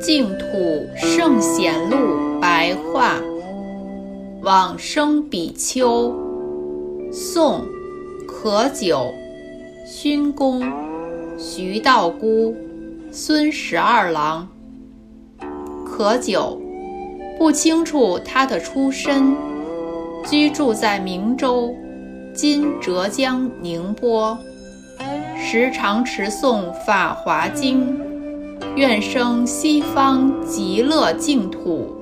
净土圣贤录白话，往生比丘，宋，可久，勋公，徐道姑，孙十二郎。可久，不清楚他的出身，居住在明州，今浙江宁波，时常持诵《法华经》。愿生西方极乐净土，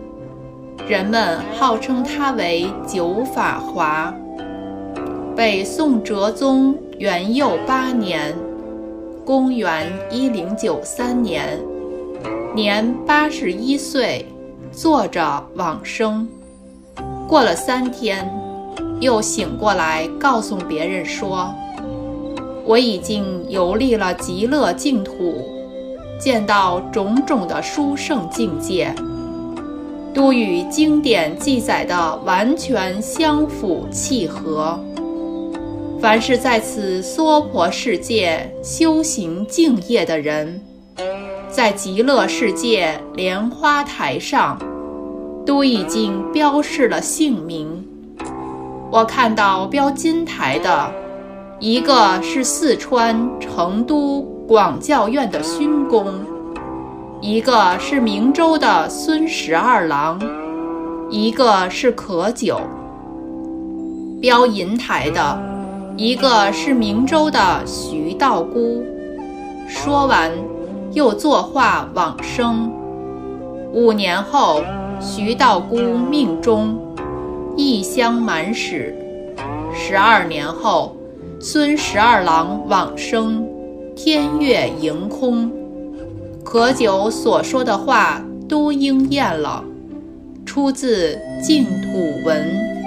人们号称他为九法华。北宋哲宗元佑八年（公元一零九三年），年八十一岁，坐着往生。过了三天，又醒过来，告诉别人说：“我已经游历了极乐净土。”见到种种的殊胜境界，都与经典记载的完全相符契合。凡是在此娑婆世界修行敬业的人，在极乐世界莲花台上，都已经标示了姓名。我看到标金台的，一个是四川成都。广教院的勋公，一个是明州的孙十二郎，一个是可久。标银台的，一个是明州的徐道姑。说完，又作画往生。五年后，徐道姑命终，异香满室。十二年后，孙十二郎往生。天月盈空，可久所说的话都应验了，出自净土文。